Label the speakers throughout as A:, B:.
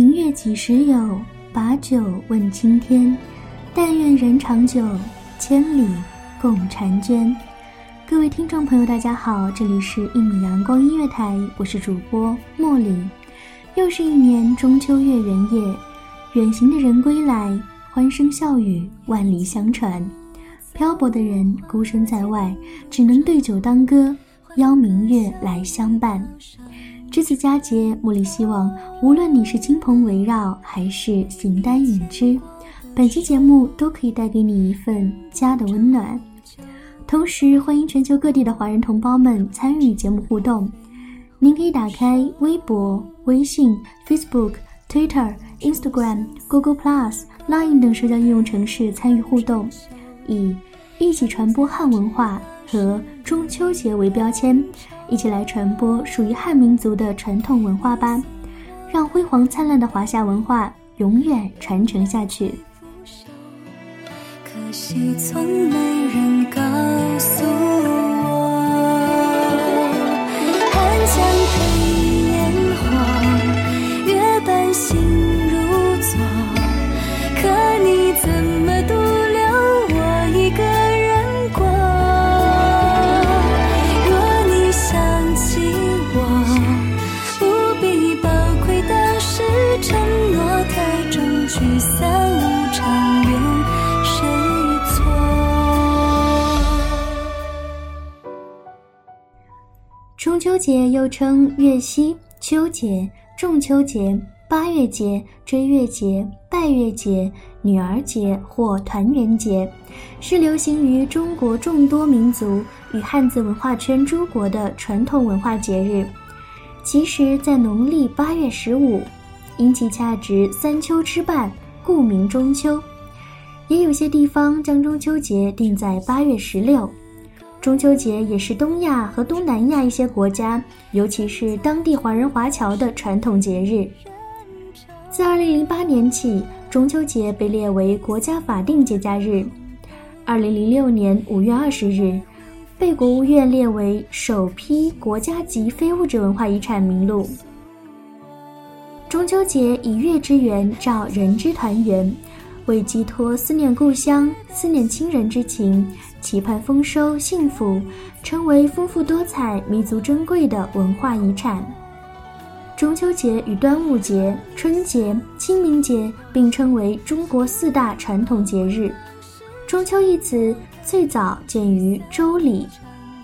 A: 明月几时有？把酒问青天。但愿人长久，千里共婵娟。各位听众朋友，大家好，这里是《一米阳光音乐台》，我是主播茉莉。又是一年中秋月圆夜，远行的人归来，欢声笑语万里相传。漂泊的人孤身在外，只能对酒当歌，邀明月来相伴。这次佳节，茉莉希望，无论你是亲朋围绕，还是形单影只，本期节目都可以带给你一份家的温暖。同时，欢迎全球各地的华人同胞们参与节目互动。您可以打开微博、微信、Facebook、Twitter、Instagram、Google Plus、Line 等社交应用程式参与互动，以“一起传播汉文化”和中秋节为标签。一起来传播属于汉民族的传统文化吧，让辉煌灿烂的华夏文化永远传承下去。
B: 可惜从没人告诉
A: 中秋节又称月夕、秋节、仲秋节、八月节、追月节、拜月节、女儿节或团圆节，是流行于中国众多民族与汉字文化圈诸国的传统文化节日。其实，在农历八月十五，因其恰值三秋之半，故名中秋。也有些地方将中秋节定在八月十六。中秋节也是东亚和东南亚一些国家，尤其是当地华人华侨的传统节日。自2008年起，中秋节被列为国家法定节假日。2006年5月20日，被国务院列为首批国家级非物质文化遗产名录。中秋节以月之圆照人之团圆，为寄托思念故乡、思念亲人之情。期盼丰收幸福，成为丰富多彩、弥足珍贵的文化遗产。中秋节与端午节、春节、清明节并称为中国四大传统节日。中秋一词最早见于《周礼》，《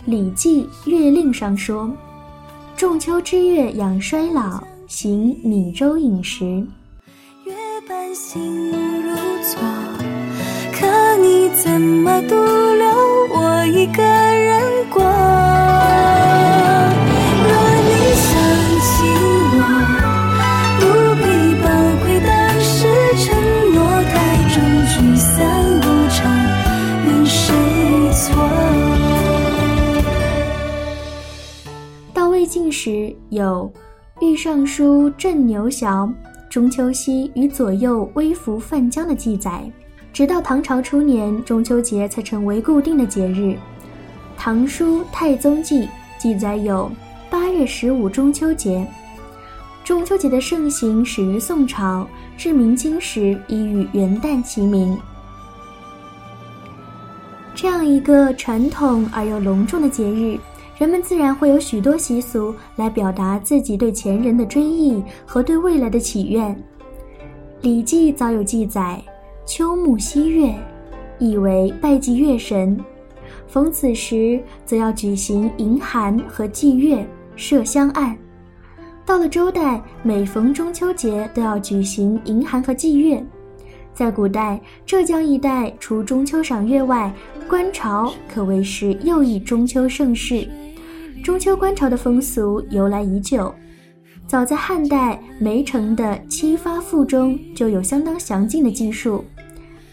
A: 礼记·月令》上说：“仲秋之月养衰老，行米粥饮食。”
B: 月半心如昨，可你怎么独留我一个人过？若你想起我，不必宝贵当时承诺太重，聚散无常，怨谁错？
A: 到魏晋时有《御尚书镇牛淆中秋夕与左右微服泛江》的记载。直到唐朝初年，中秋节才成为固定的节日。《唐书太宗记》记载有八月十五中秋节。中秋节的盛行始于宋朝，至明清时已与元旦齐名。这样一个传统而又隆重的节日，人们自然会有许多习俗来表达自己对前人的追忆和对未来的祈愿。《礼记》早有记载。秋暮夕月，意为拜祭月神。逢此时，则要举行迎寒和祭月，设香案。到了周代，每逢中秋节都要举行迎寒和祭月。在古代，浙江一带除中秋赏月外，观潮可谓是又一中秋盛事。中秋观潮的风俗由来已久，早在汉代梅城的《七发赋》中就有相当详尽的记述。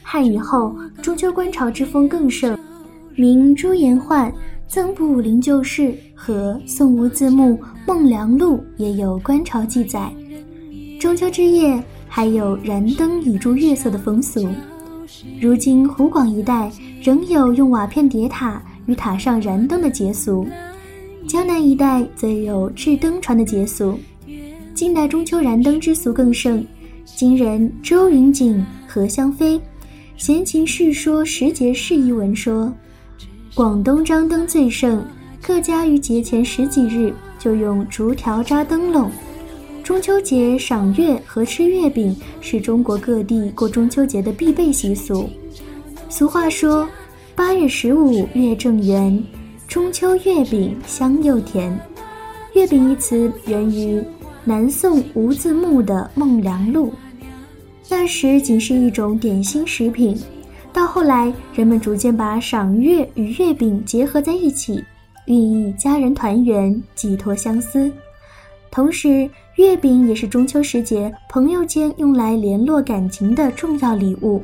A: 汉以后，中秋观潮之风更盛。明朱颜焕《曾卜武陵旧事》和宋吴自牧《孟良录》也有观潮记载。中秋之夜还有燃灯以助月色的风俗。如今湖广一带仍有用瓦片叠塔与塔上燃灯的节俗，江南一带则有制灯船的节俗。近代中秋燃灯之俗更盛。今人周云锦、何香飞。《闲情世说时节事一文》说，广东张灯最盛，各家于节前十几日就用竹条扎灯笼。中秋节赏月和吃月饼是中国各地过中秋节的必备习俗。俗话说：“八月十五月正圆，中秋月饼香又甜。”月饼一词源于南宋吴自牧的《孟良录》。那时仅是一种点心食品，到后来人们逐渐把赏月与月饼结合在一起，寓意家人团圆、寄托相思。同时，月饼也是中秋时节朋友间用来联络感情的重要礼物。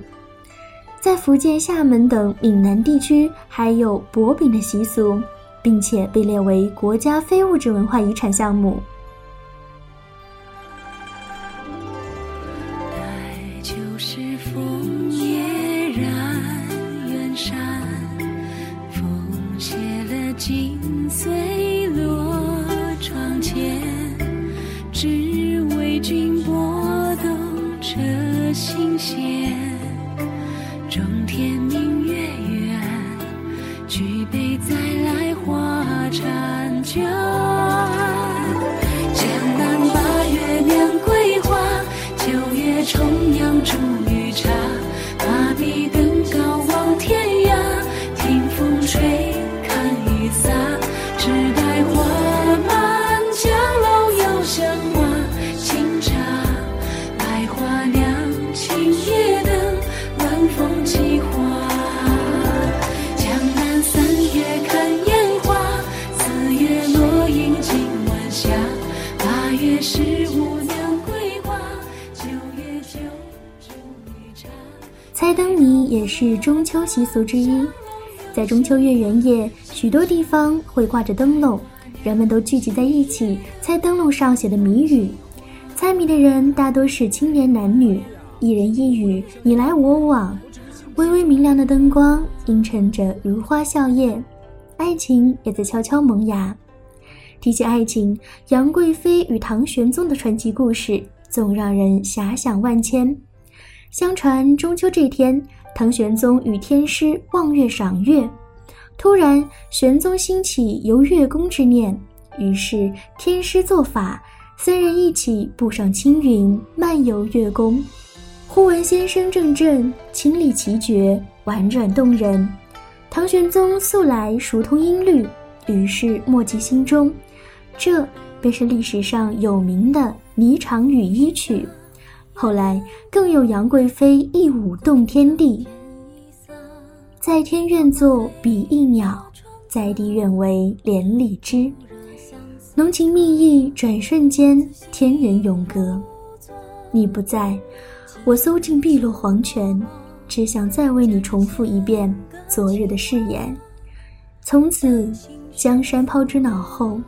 A: 在福建厦门等闽南地区，还有薄饼的习俗，并且被列为国家非物质文化遗产项目。是中秋习俗之一，在中秋月圆夜，许多地方会挂着灯笼，人们都聚集在一起猜灯笼上写的谜语。猜谜的人大多是青年男女，一人一语，你来我往，微微明亮的灯光映衬着如花笑靥，爱情也在悄悄萌芽。提起爱情，杨贵妃与唐玄宗的传奇故事总让人遐想万千。相传中秋这天，唐玄宗与天师望月赏月，突然玄宗兴起游月宫之念，于是天师作法，三人一起步上青云，漫游月宫。忽闻仙声阵阵，清丽奇绝，婉转动人。唐玄宗素来熟通音律，于是默记心中，这便是历史上有名的《霓裳羽衣曲》。后来更有杨贵妃一舞动天地，在天愿作比翼鸟，在地愿为连理枝。浓情蜜意转瞬间，天人永隔。你不在，我搜尽碧落黄泉，只想再为你重复一遍昨日的誓言。从此，江山抛之脑后，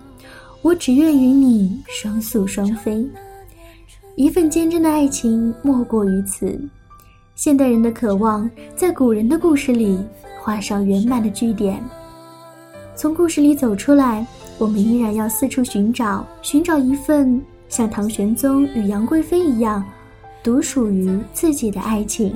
A: 我只愿与你双宿双飞。一份坚贞的爱情莫过于此。现代人的渴望，在古人的故事里画上圆满的句点。从故事里走出来，我们依然要四处寻找，寻找一份像唐玄宗与杨贵妃一样，独属于自己的爱情。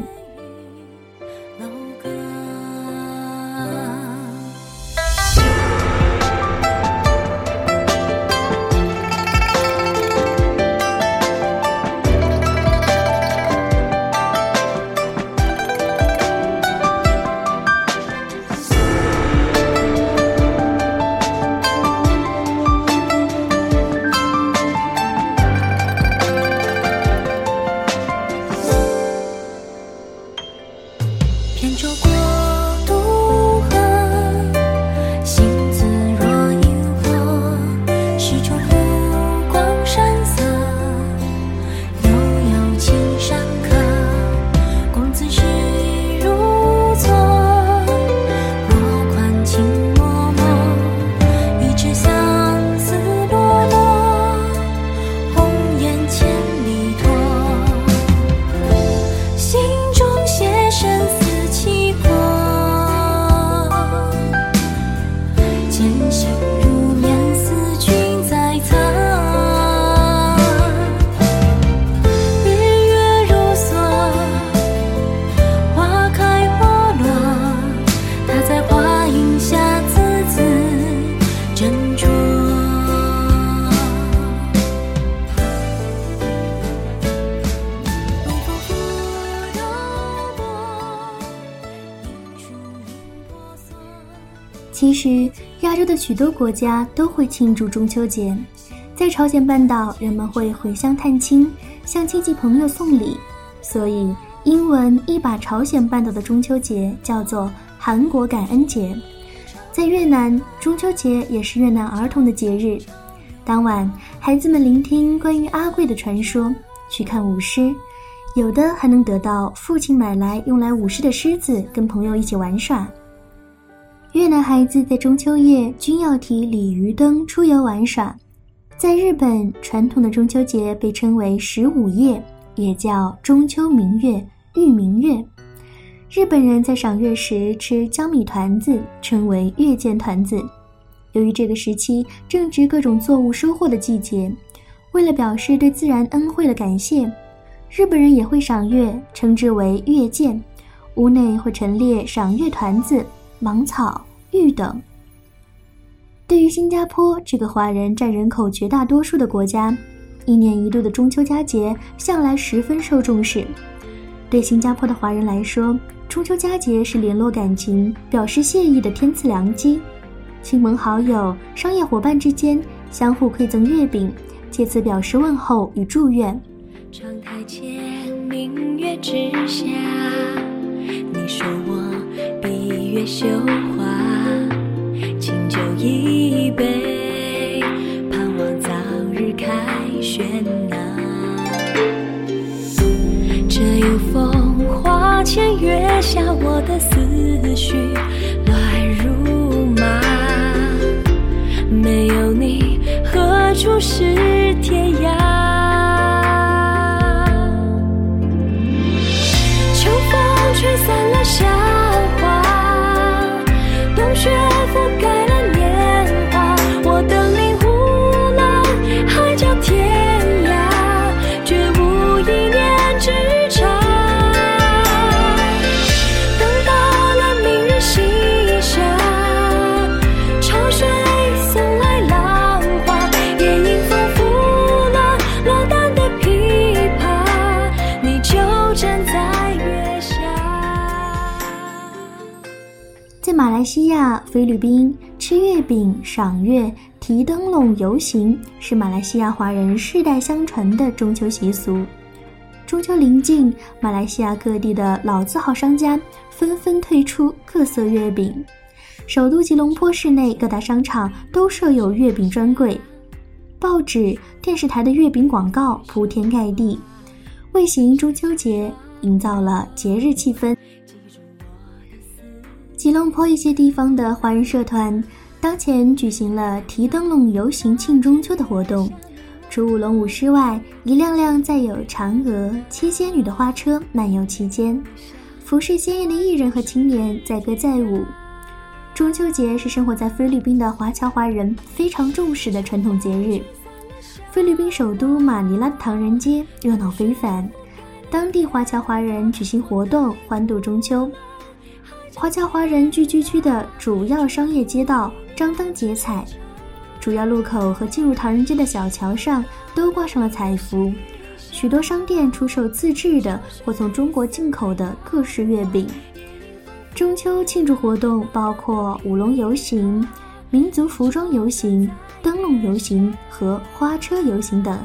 A: 国家都会庆祝中秋节。在朝鲜半岛，人们会回乡探亲，向亲戚朋友送礼，所以英文一把朝鲜半岛的中秋节叫做韩国感恩节。在越南，中秋节也是越南儿童的节日。当晚，孩子们聆听关于阿贵的传说，去看舞狮，有的还能得到父亲买来用来舞狮的狮子，跟朋友一起玩耍。越南孩子在中秋夜均要提鲤鱼灯出游玩耍。在日本，传统的中秋节被称为十五夜，也叫中秋明月、玉明月。日本人在赏月时吃江米团子，称为月见团子。由于这个时期正值各种作物收获的季节，为了表示对自然恩惠的感谢，日本人也会赏月，称之为月见。屋内会陈列赏月团子。芒草、玉等。对于新加坡这个华人占人口绝大多数的国家，一年一度的中秋佳节向来十分受重视。对新加坡的华人来说，中秋佳节是联络感情、表示谢意的天赐良机。亲朋好友、商业伙伴之间相互馈赠月饼，借此表示问候与祝愿。
B: 窗台前，明月之下，你说。月羞花，清酒一杯，盼望早日开轩呐。这有风花前月下，我的思绪乱如麻。没有你，何处是天涯？
A: 菲律宾，吃月饼、赏月、提灯笼、游行，是马来西亚华人世代相传的中秋习俗。中秋临近，马来西亚各地的老字号商家纷纷推出各色月饼，首都吉隆坡市内各大商场都设有月饼专柜，报纸、电视台的月饼广告铺天盖地，为行中秋节营造了节日气氛。吉隆坡一些地方的华人社团，当前举行了提灯笼游行庆中秋的活动，除舞龙舞狮外，一辆辆载有嫦娥、七仙女的花车漫游其间，服饰鲜艳的艺人和青年载歌载舞。中秋节是生活在菲律宾的华侨华人非常重视的传统节日。菲律宾首都马尼拉唐人街热闹非凡，当地华侨华人举行活动欢度中秋。华侨华人聚居区的主要商业街道张灯结彩，主要路口和进入唐人街的小桥上都挂上了彩幅，许多商店出售自制的或从中国进口的各式月饼。中秋庆祝活动包括舞龙游行、民族服装游行、灯笼游行和花车游行等。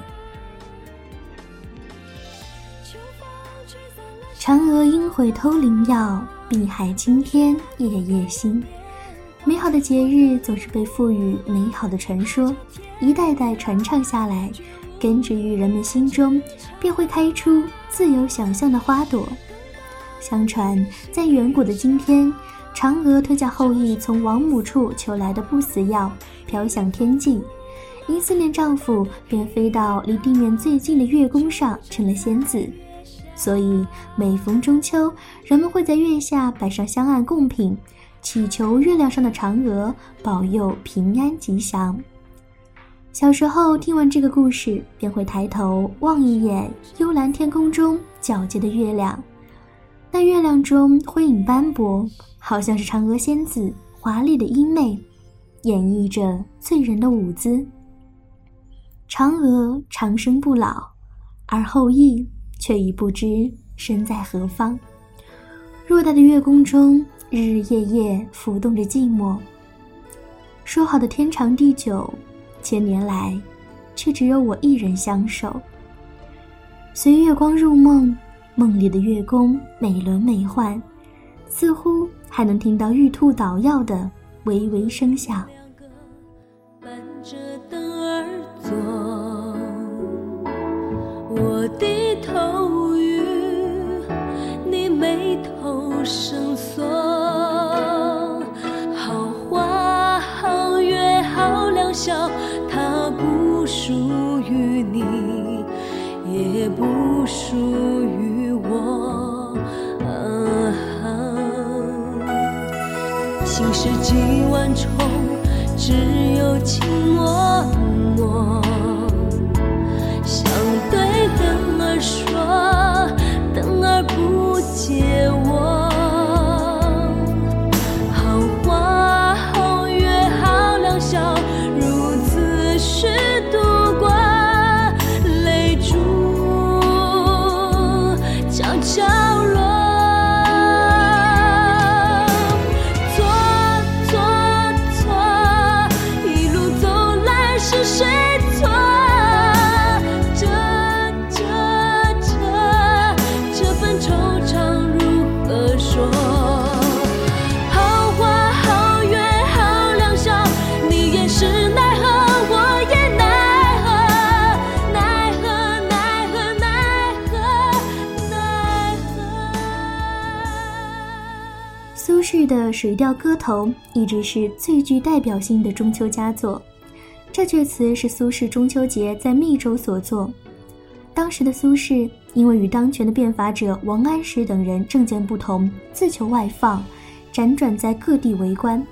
A: 嫦娥应悔偷灵药，碧海青天夜夜心。美好的节日总是被赋予美好的传说，一代代传唱下来，根植于人们心中，便会开出自由想象的花朵。相传，在远古的今天，嫦娥脱下后羿从王母处求来的不死药，飘向天际，因思念丈夫，便飞到离地面最近的月宫上，成了仙子。所以，每逢中秋，人们会在月下摆上香案贡品，祈求月亮上的嫦娥保佑平安吉祥。小时候听完这个故事，便会抬头望一眼幽蓝天空中皎洁的月亮。那月亮中辉影斑驳，好像是嫦娥仙子华丽的衣袂，演绎着醉人的舞姿。嫦娥长生不老，而后羿却已不知身在何方。偌大的月宫中，日日夜夜浮动着寂寞。说好的天长地久，千年来，却只有我一人相守。随月光入梦。梦里的月宫美轮美奂，似乎还能听到玉兔捣药的微微声响。
B: 我低头与你眉头深锁。好花好月好良宵，它不属于你，也不属于我。心事几万重，只有情默默。苏轼
A: 的《水调歌头》一直是最具代表性的中秋佳作。这阙词是苏轼中秋节在密州所作。当时的苏轼因为与当权的变法者王安石等人政见不同，自求外放，辗转在各地为官。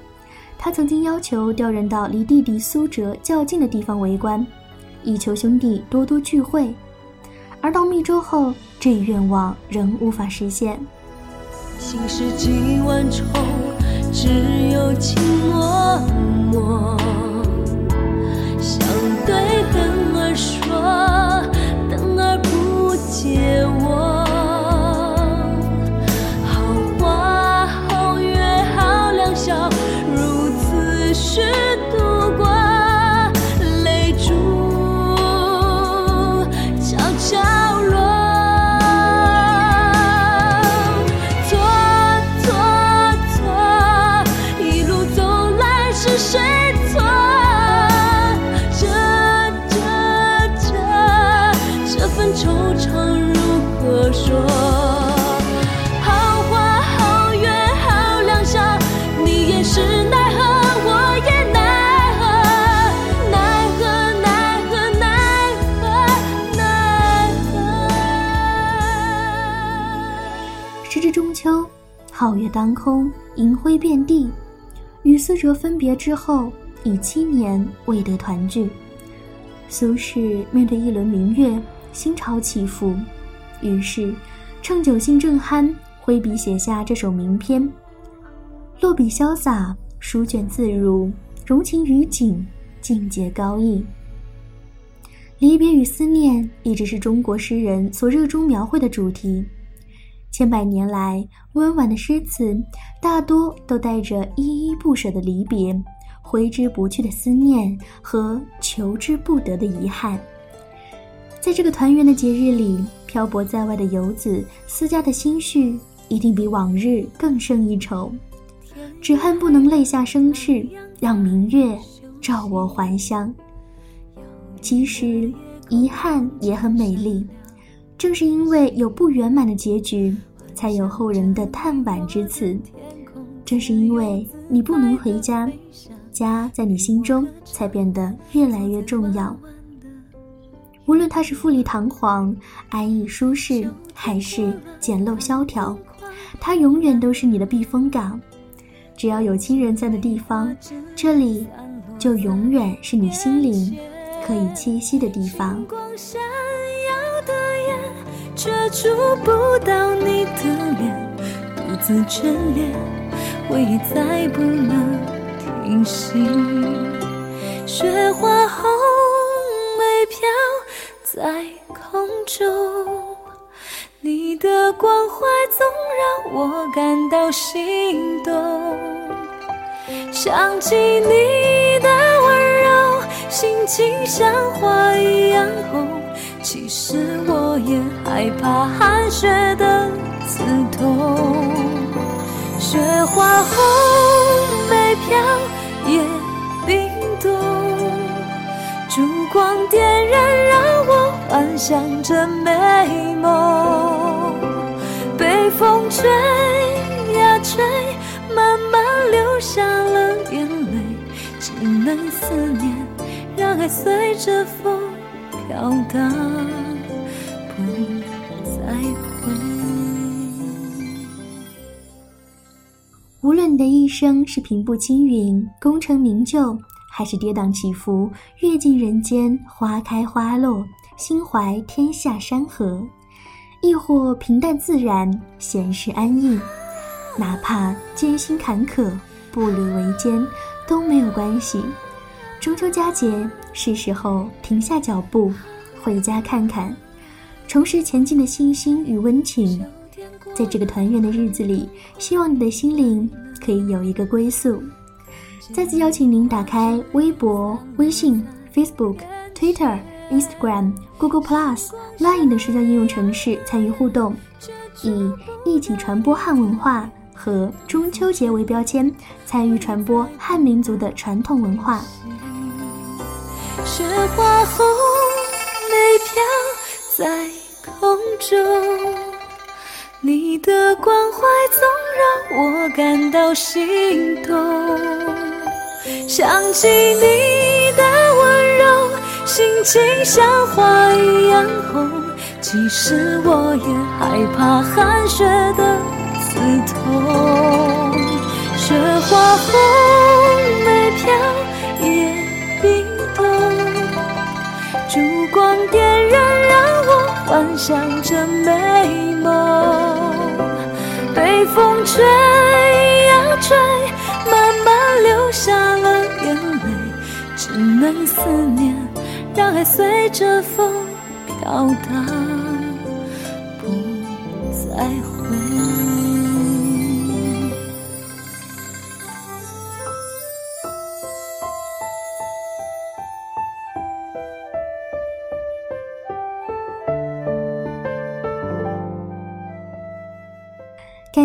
A: 他曾经要求调人到离弟弟苏辙较近的地方为官，以求兄弟多多聚会。而到密州后，这一愿望仍无法实现。
B: 心事几万重，只有情默默。想对灯儿说，灯儿不解我。
A: 银辉遍地。与思哲分别之后，已七年未得团聚。苏轼面对一轮明月，心潮起伏，于是趁酒兴正酣，挥笔写下这首名篇。落笔潇洒，书卷自如，融情于景，境界高逸。离别与思念一直是中国诗人所热衷描绘的主题。千百年来，温婉的诗词大多都带着依依不舍的离别、挥之不去的思念和求之不得的遗憾。在这个团圆的节日里，漂泊在外的游子思家的心绪一定比往日更胜一筹。只恨不能泪下生翅，让明月照我还乡。其实，遗憾也很美丽。正是因为有不圆满的结局，才有后人的叹惋之词。正是因为你不能回家，家在你心中才变得越来越重要。无论它是富丽堂皇、安逸舒适，还是简陋萧条，它永远都是你的避风港。只要有亲人在的地方，这里就永远是你心灵可以栖息的地方。
B: 却触不到你的脸，独自眷恋，回忆再不能停息。雪花红梅飘在空中，你的关怀总让我感到心动。想起你的温柔，心情像花一样红。其实我也害怕寒雪的刺痛，雪花红梅飘也冰冻，烛光点燃让我幻想着美梦，被风吹呀吹，慢慢流下了眼泪，只能思念，让爱随着风。飘荡，不再回。
A: 无论你的一生是平步青云、功成名就，还是跌宕起伏、阅尽人间花开花落、心怀天下山河，亦或平淡自然、闲适安逸，哪怕艰辛坎坷、步履维艰，都没有关系。中秋佳节是时候停下脚步，回家看看，重拾前进的信心与温情。在这个团圆的日子里，希望你的心灵可以有一个归宿。再次邀请您打开微博、微信、Facebook、Twitter、Instagram、Google Plus、Line 等社交应用程式参与互动，以一起传播汉文化和中秋节为标签，参与传播汉民族的传统文化。
B: 雪花红梅飘在空中，你的关怀总让我感到心动。想起你的温柔，心情像花一样红。其实我也害怕寒雪的刺痛。雪花红梅飘光点燃，让我幻想着美梦。被风吹呀吹，慢慢流下了眼泪，只能思念，让爱随着风飘荡，不再回。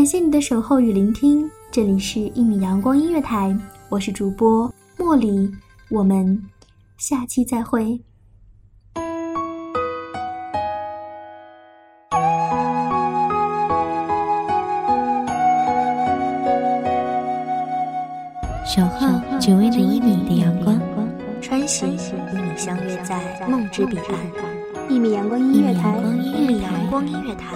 A: 感谢你的守候与聆听，这里是一米阳光音乐台，我是主播茉莉，我们下期再会。
C: 守候只为那一米的阳光，
D: 穿行与你相约在梦之彼岸。
A: 一米阳光音乐台，
D: 一米阳光音乐台。